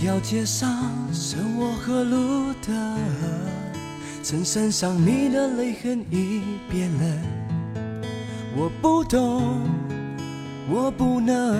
条街上剩我和路灯，衬衫上你的泪痕已变了。我不懂，我不能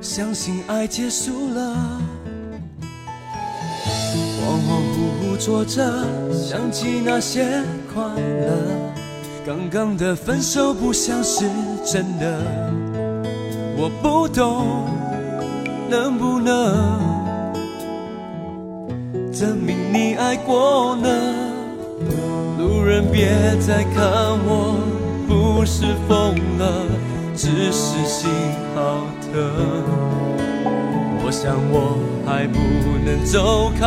相信爱结束了。恍恍惚惚坐着，想起那些快乐。刚刚的分手不像是真的。我不懂。能不能证明你爱过呢？路人别再看我，不是疯了，只是心好疼。我想我还不能走开，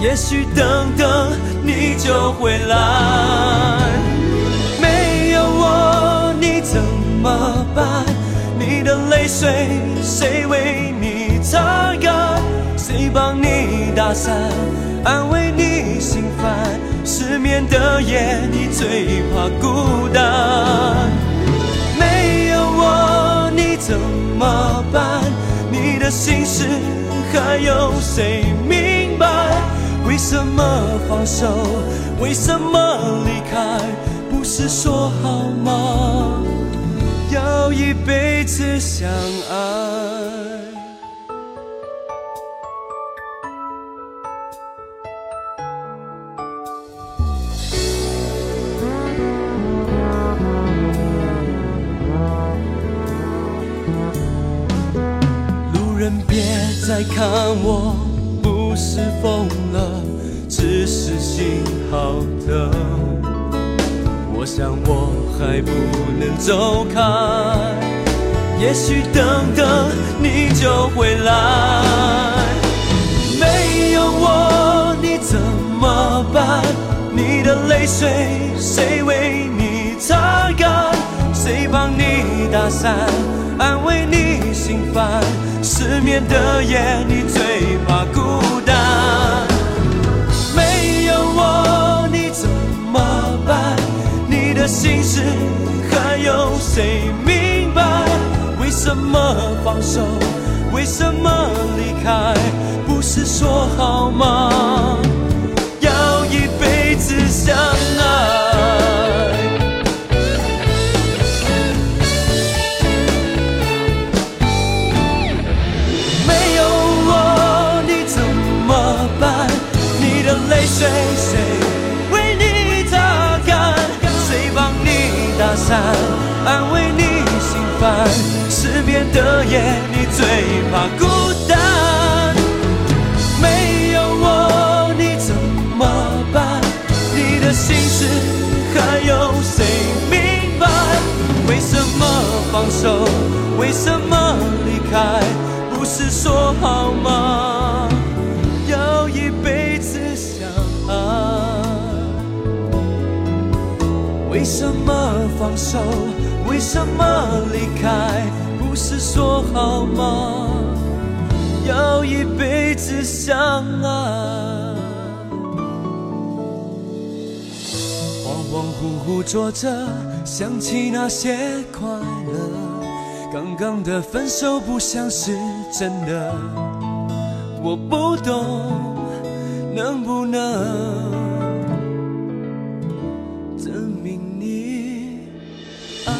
也许等等你就回来。没有我你怎么办？你的泪水，谁为你擦干？谁帮你打伞，安慰你心烦？失眠的夜，你最怕孤单。没有我，你怎么办？你的心事，还有谁明白？为什么放手？为什么离开？不是说好吗？一辈子相爱。路人别再看我，不是疯了，只是心好疼。想我还不能走开，也许等等你就回来。没有我你怎么办？你的泪水谁为你擦干？谁帮你打伞，安慰你心烦？失眠的夜你最怕谁明白？为什么放手？为什么离开？不是说好吗？要一辈子相的心事还有谁明白？为什么放手？为什么离开？不是说好吗？要一辈子相爱。为什么放手？为什么离开？不是说好吗？要一辈子相爱。恍惚惚坐着，想起那些快乐。刚刚的分手不像是真的，我不懂，能不能证明你爱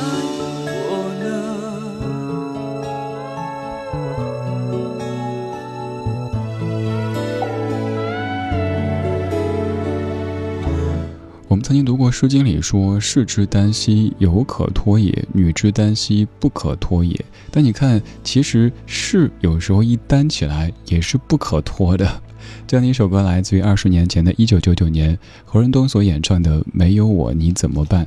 过过《诗经》里说：“士之耽兮，犹可脱也；女之耽兮，不可脱也。”但你看，其实士有时候一担起来也是不可脱的。这样的一首歌来自于二十年前的一九九九年何润东所演唱的《没有我你怎么办》。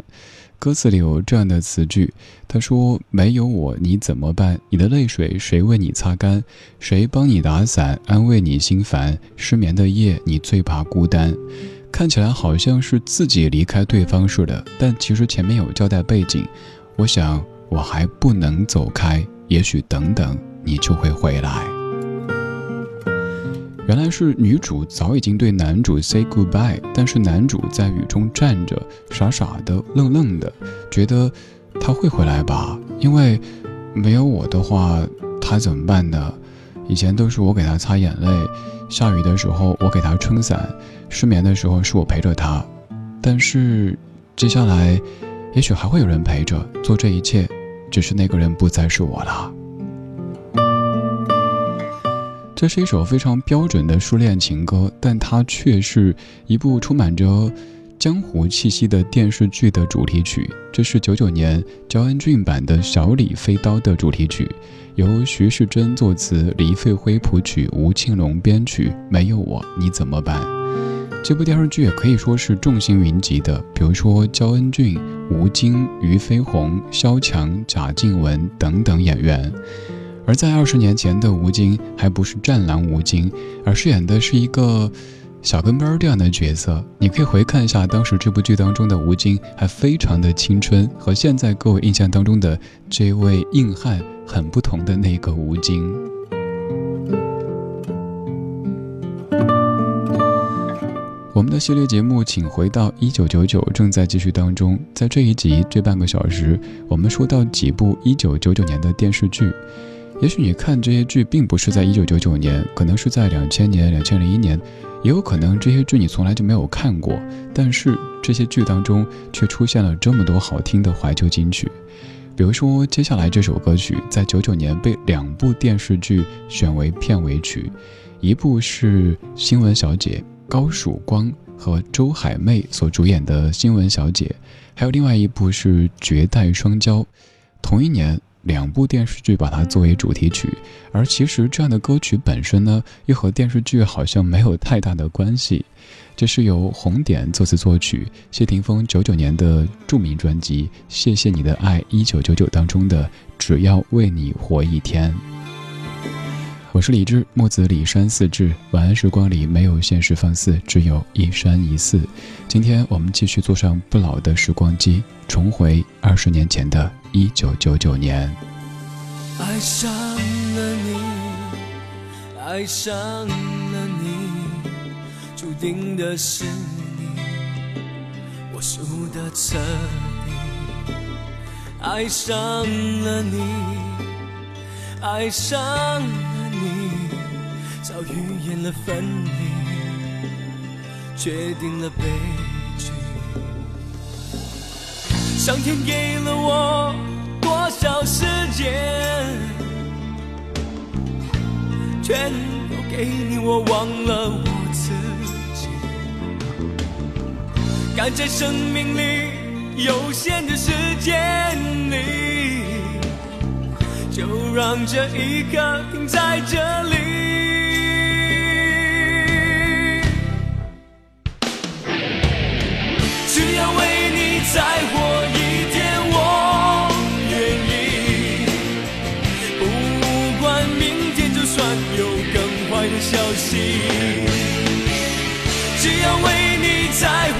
歌词里有这样的词句，他说：“没有我你怎么办？你的泪水谁为你擦干？谁帮你打伞，安慰你心烦？失眠的夜，你最怕孤单。”看起来好像是自己离开对方似的，但其实前面有交代背景。我想我还不能走开，也许等等你就会回来。原来是女主早已经对男主 say goodbye，但是男主在雨中站着，傻傻的、愣愣的，觉得他会回来吧？因为没有我的话，他怎么办呢？以前都是我给他擦眼泪，下雨的时候我给他撑伞，失眠的时候是我陪着他，但是接下来，也许还会有人陪着做这一切，只是那个人不再是我了。这是一首非常标准的初恋情歌，但它却是一部充满着江湖气息的电视剧的主题曲。这是九九年焦恩俊版的《小李飞刀》的主题曲，由徐世珍作词，李费辉谱曲，吴庆隆编曲。没有我你怎么办？这部电视剧也可以说是众星云集的，比如说焦恩俊、吴京、俞飞鸿、萧蔷、贾静雯等等演员。而在二十年前的吴京还不是战狼吴京，而饰演的是一个小跟班这样的角色。你可以回看一下当时这部剧当中的吴京，还非常的青春，和现在各位印象当中的这位硬汉很不同的那个吴京。我们的系列节目《请回到一九九九》正在继续当中，在这一集这半个小时，我们说到几部一九九九年的电视剧。也许你看这些剧并不是在一九九九年，可能是在两千年、两千零一年，也有可能这些剧你从来就没有看过。但是这些剧当中却出现了这么多好听的怀旧金曲，比如说接下来这首歌曲，在九九年被两部电视剧选为片尾曲，一部是《新闻小姐》，高曙光和周海媚所主演的《新闻小姐》，还有另外一部是《绝代双骄》，同一年。两部电视剧把它作为主题曲，而其实这样的歌曲本身呢，又和电视剧好像没有太大的关系。这是由红点作词作曲，谢霆锋九九年的著名专辑《谢谢你的爱一九九九》当中的《只要为你活一天》。我是李志，木子李山四志。晚安时光里没有现实放肆，只有一山一寺。今天我们继续坐上不老的时光机，重回二十年前的一九九九年。爱上了你，爱上了你，注定的是你，我输的彻底。爱上了你，爱上。你早预言了分离，决定了悲剧。上天给了我多少时间？全都给你，我忘了我自己。赶在生命里有限的时间里，就让这一刻停在这里。只要为你再活一天，我愿意。不管明天，就算有更坏的消息，只要为你再活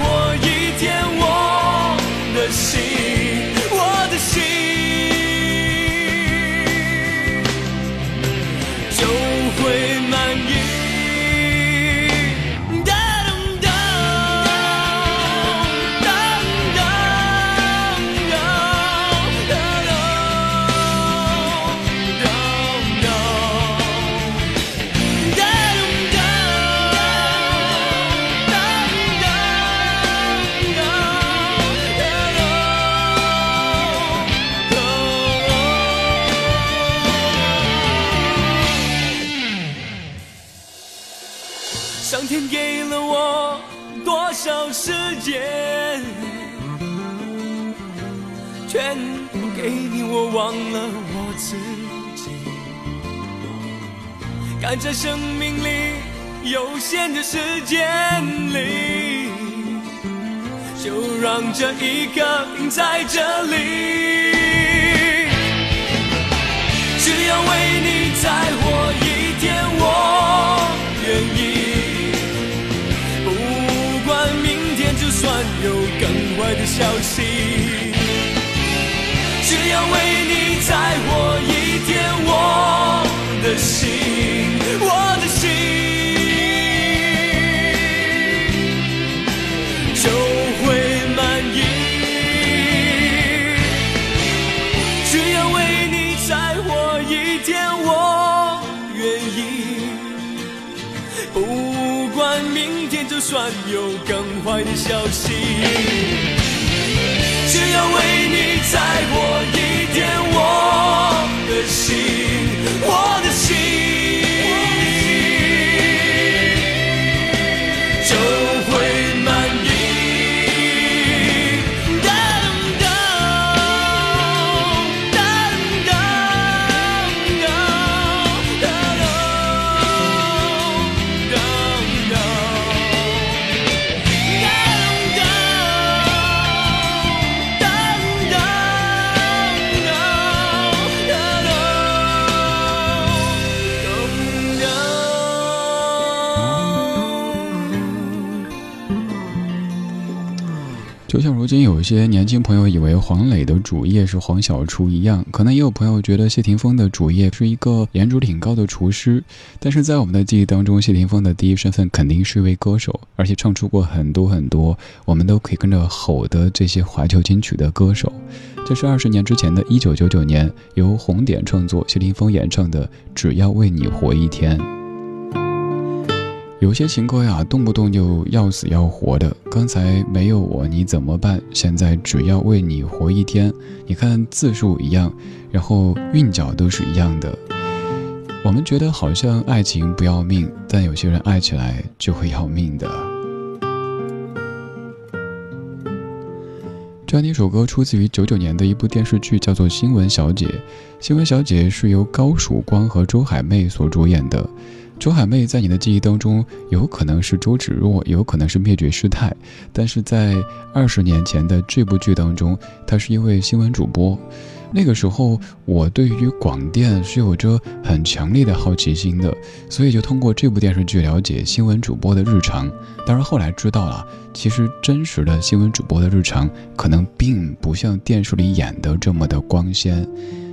在生命里有限的时间里，就让这一刻停在这里。只要为你再活一天，我愿意。不管明天就算有更坏的消息，只要为你再活一天，我的心，有更坏的消息，只要为你再活一些年轻朋友以为黄磊的主业是黄小厨一样，可能也有朋友觉得谢霆锋的主业是一个颜值挺高的厨师。但是在我们的记忆当中，谢霆锋的第一身份肯定是一位歌手，而且唱出过很多很多我们都可以跟着吼的这些怀旧金曲的歌手。这是二十年之前的1999年，由红点创作、谢霆锋演唱的《只要为你活一天》。有些情歌呀，动不动就要死要活的。刚才没有我你怎么办？现在只要为你活一天。你看字数一样，然后韵脚都是一样的。我们觉得好像爱情不要命，但有些人爱起来就会要命的。这样一首歌出自于九九年的一部电视剧，叫做《新闻小姐》。《新闻小姐》是由高曙光和周海媚所主演的。周海媚在你的记忆当中，有可能是周芷若，有可能是灭绝师太，但是在二十年前的这部剧当中，她是一位新闻主播。那个时候，我对于广电是有着很强烈的好奇心的，所以就通过这部电视剧了解新闻主播的日常。当然后来知道了，其实真实的新闻主播的日常可能并不像电视里演的这么的光鲜。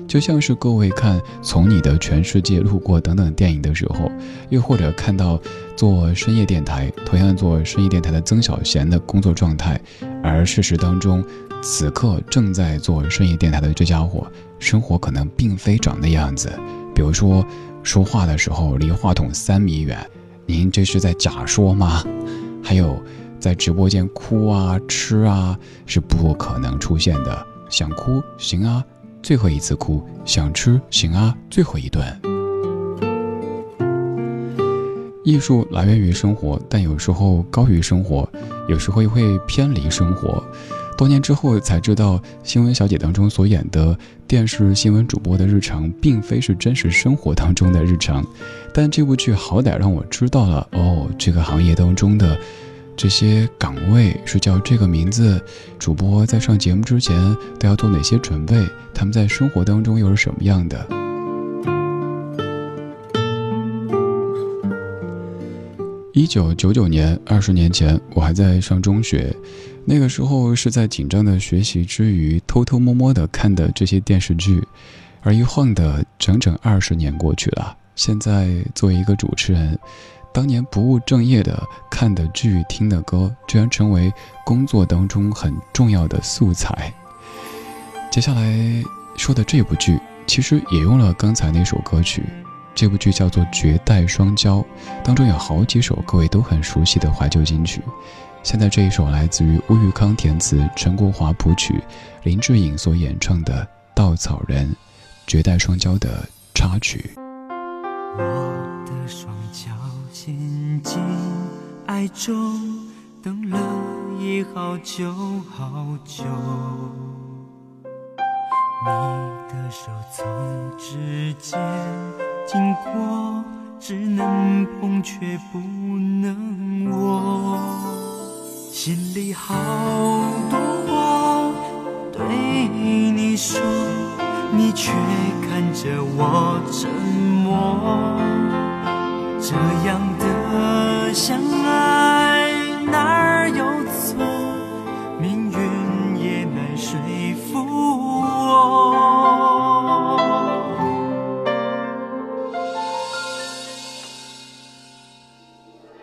就像是各位看《从你的全世界路过》等等电影的时候，又或者看到做深夜电台，同样做深夜电台的曾小贤的工作状态，而事实当中，此刻正在做深夜电台的这家伙，生活可能并非长那样子。比如说，说话的时候离话筒三米远，您这是在假说吗？还有，在直播间哭啊、吃啊是不可能出现的。想哭行啊。最后一次哭，想吃行啊，最后一顿。艺术来源于生活，但有时候高于生活，有时候又会偏离生活。多年之后才知道，《新闻小姐》当中所演的电视新闻主播的日常，并非是真实生活当中的日常。但这部剧好歹让我知道了，哦，这个行业当中的。这些岗位是叫这个名字，主播在上节目之前都要做哪些准备？他们在生活当中又是什么样的？一九九九年，二十年前，我还在上中学，那个时候是在紧张的学习之余，偷偷摸摸的看的这些电视剧，而一晃的整整二十年过去了。现在作为一个主持人。当年不务正业的看的剧、听的歌，居然成为工作当中很重要的素材。接下来说的这部剧，其实也用了刚才那首歌曲。这部剧叫做《绝代双骄》，当中有好几首各位都很熟悉的怀旧金曲。现在这一首来自于乌玉康填词、陈国华谱曲、林志颖所演唱的《稻草人》，《绝代双骄》的插曲。我的双脚。陷进爱中，等了已好久好久。你的手从指尖经过，只能碰却不能握。心里好多话对你说，你却看着我沉默。这样的相爱哪儿有错？命运也难说服我。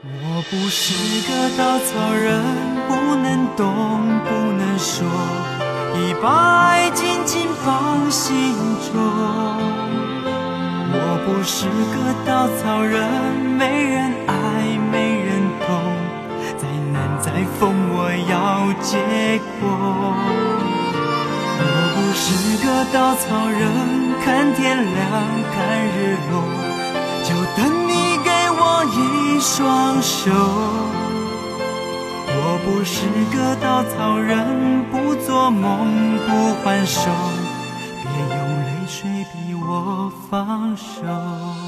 我不是个稻草人，不能动，不能说，一把爱紧紧放心中。我是个稻草人，没人爱，没人懂，再难再疯，我要结果。我不是个稻草人，看天亮，看日落，就等你给我一双手。我不是个稻草人，不做梦，不还手，放手。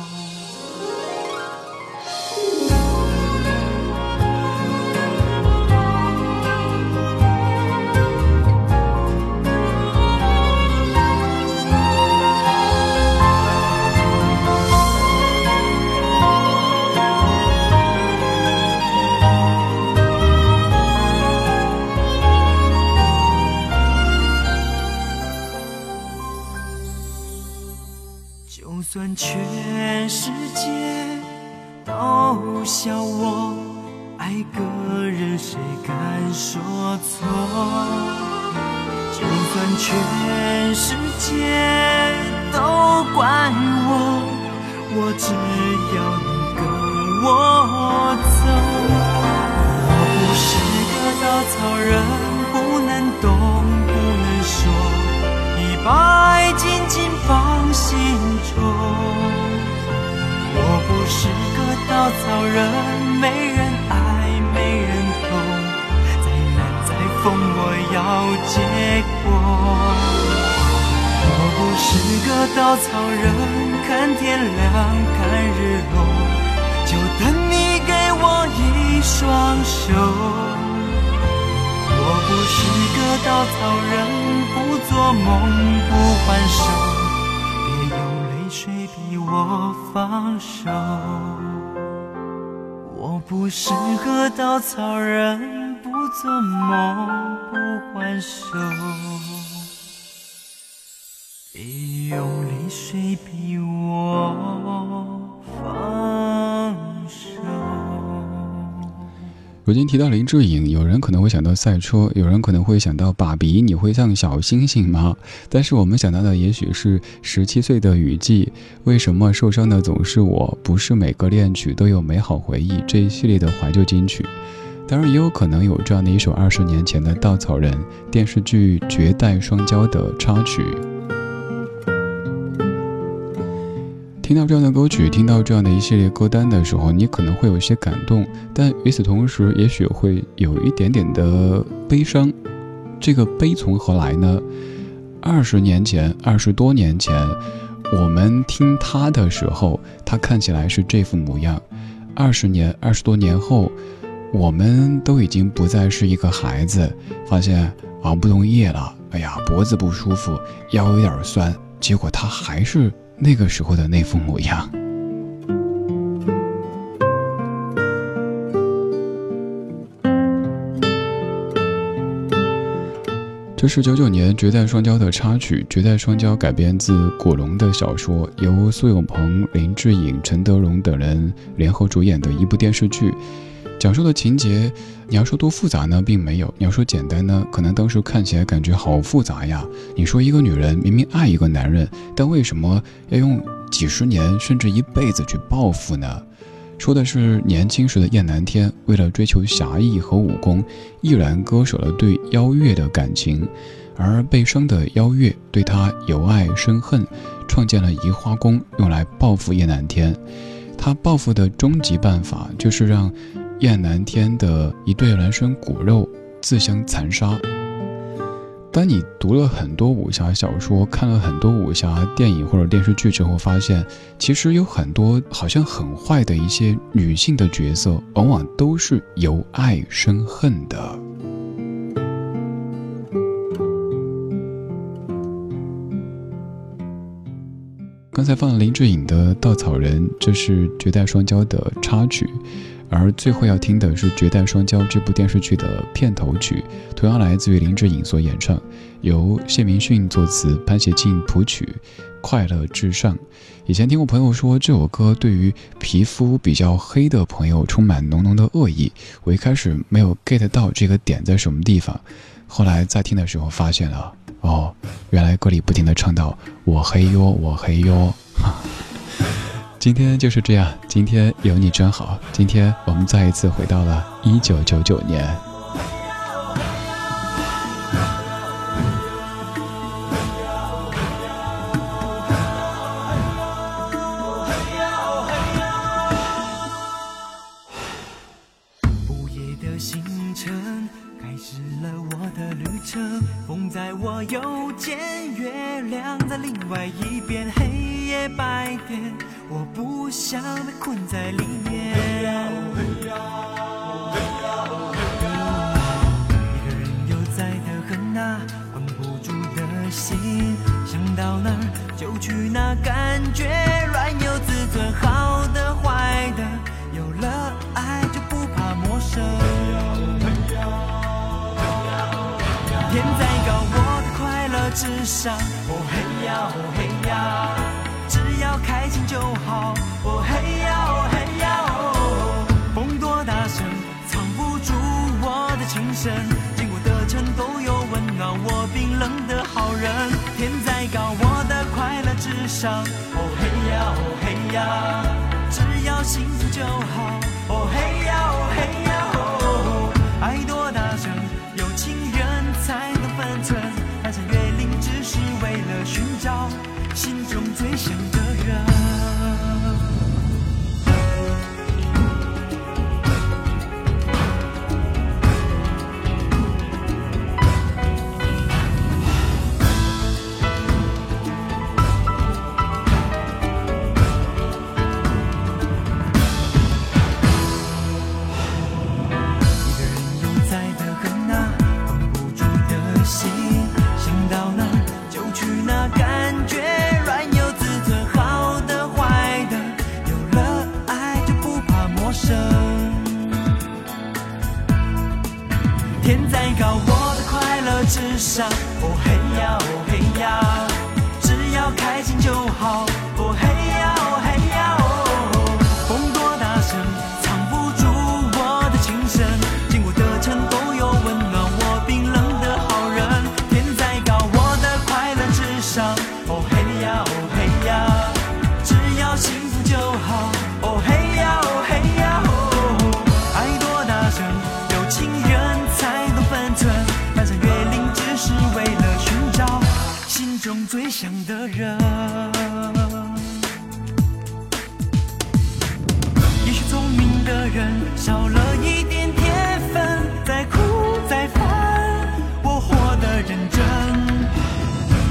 人，没人爱，没人懂，再难再疯，我要结果。我不是个稻草人，看天亮，看日落，就等你给我一双手。我不是个稻草人，不做梦，不还手，别用泪水逼我放手。我不是个稻草人，不做梦，不还手，别用泪水逼我放如今提到林志颖，有人可能会想到赛车，有人可能会想到爸比，你会像小星星吗？但是我们想到的也许是十七岁的雨季，为什么受伤的总是我？不是每个恋曲都有美好回忆这一系列的怀旧金曲。当然，也有可能有这样的一首二十年前的《稻草人》电视剧《绝代双骄》的插曲。听到这样的歌曲，听到这样的一系列歌单的时候，你可能会有一些感动，但与此同时，也许会有一点点的悲伤。这个悲从何来呢？二十年前，二十多年前，我们听他的时候，他看起来是这副模样；二十年、二十多年后，我们都已经不再是一个孩子，发现熬不动夜了，哎呀，脖子不舒服，腰有点酸，结果他还是。那个时候的那副模样。这是九九年《绝代双骄》的插曲，《绝代双骄》改编自古龙的小说，由苏有朋、林志颖、陈德容等人联合主演的一部电视剧。讲述的情节，你要说多复杂呢，并没有；你要说简单呢，可能当时看起来感觉好复杂呀。你说一个女人明明爱一个男人，但为什么要用几十年甚至一辈子去报复呢？说的是年轻时的燕南天，为了追求侠义和武功，毅然割舍了对邀月的感情，而被伤的邀月对他由爱生恨，创建了移花宫，用来报复燕南天。他报复的终极办法就是让。燕南天的一对孪生骨肉自相残杀。当你读了很多武侠小说，看了很多武侠电影或者电视剧之后，发现其实有很多好像很坏的一些女性的角色，往往都是由爱生恨的。刚才放了林志颖的《稻草人》，这是绝代双骄的插曲。而最后要听的是《绝代双骄》这部电视剧的片头曲，同样来自于林志颖所演唱，由谢明训作词，潘协庆谱曲，《快乐至上》。以前听过朋友说这首歌对于皮肤比较黑的朋友充满浓浓的恶意，我一开始没有 get 到这个点在什么地方，后来在听的时候发现了，哦，原来歌里不停的唱到“我黑哟，我黑哟”。哈 今天就是这样，今天有你真好。今天我们再一次回到了一九九九年。午夜的星辰开始了我的旅程，风在我右肩，月亮在另外一边，黑夜白天。我不想被困在里面。一个人悠哉的很啊，关不住的心，想到哪儿就去哪，感觉软有自尊，好的坏的，有了爱就不怕陌生。天再高，我的快乐至上。哦嘿呀，哦嘿呀。开心就好，哦嘿呀哦嘿呀哦，风多大声，藏不住我的情深。经过的城都有温暖我冰冷的好人。天再高，我的快乐至上，哦嘿呀哦嘿呀，只要幸福就好，哦嘿呀哦嘿呀哦，爱多大声，有情人才能分寸。翻山越岭只是为了寻找心中最想 chegar. 之上。哦嘿呀哦嘿呀只要开心就好。少了一点天分，再苦再烦，我活得认真。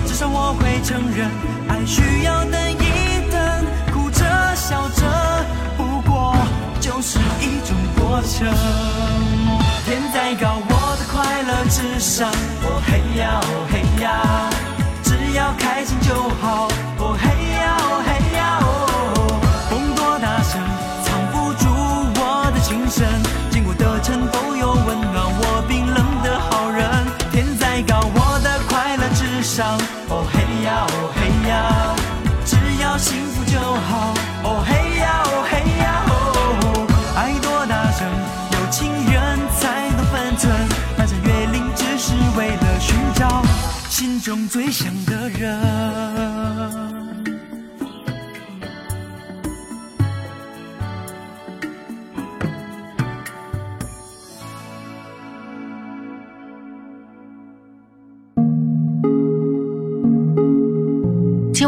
至少我会承认，爱需要等一等，哭着笑着，不过就是一种过程。天再高，我的快乐至上，我嘿呀哦嘿呀，只要开心就好。我的情深。经过的城都有温暖我冰冷的好人。天再高，我的快乐至上。哦嘿呀，哦嘿呀，只要幸福就好。哦嘿呀，哦嘿呀。爱多大声，有情人才懂分寸，翻山越岭只是为了寻找心中最想的人。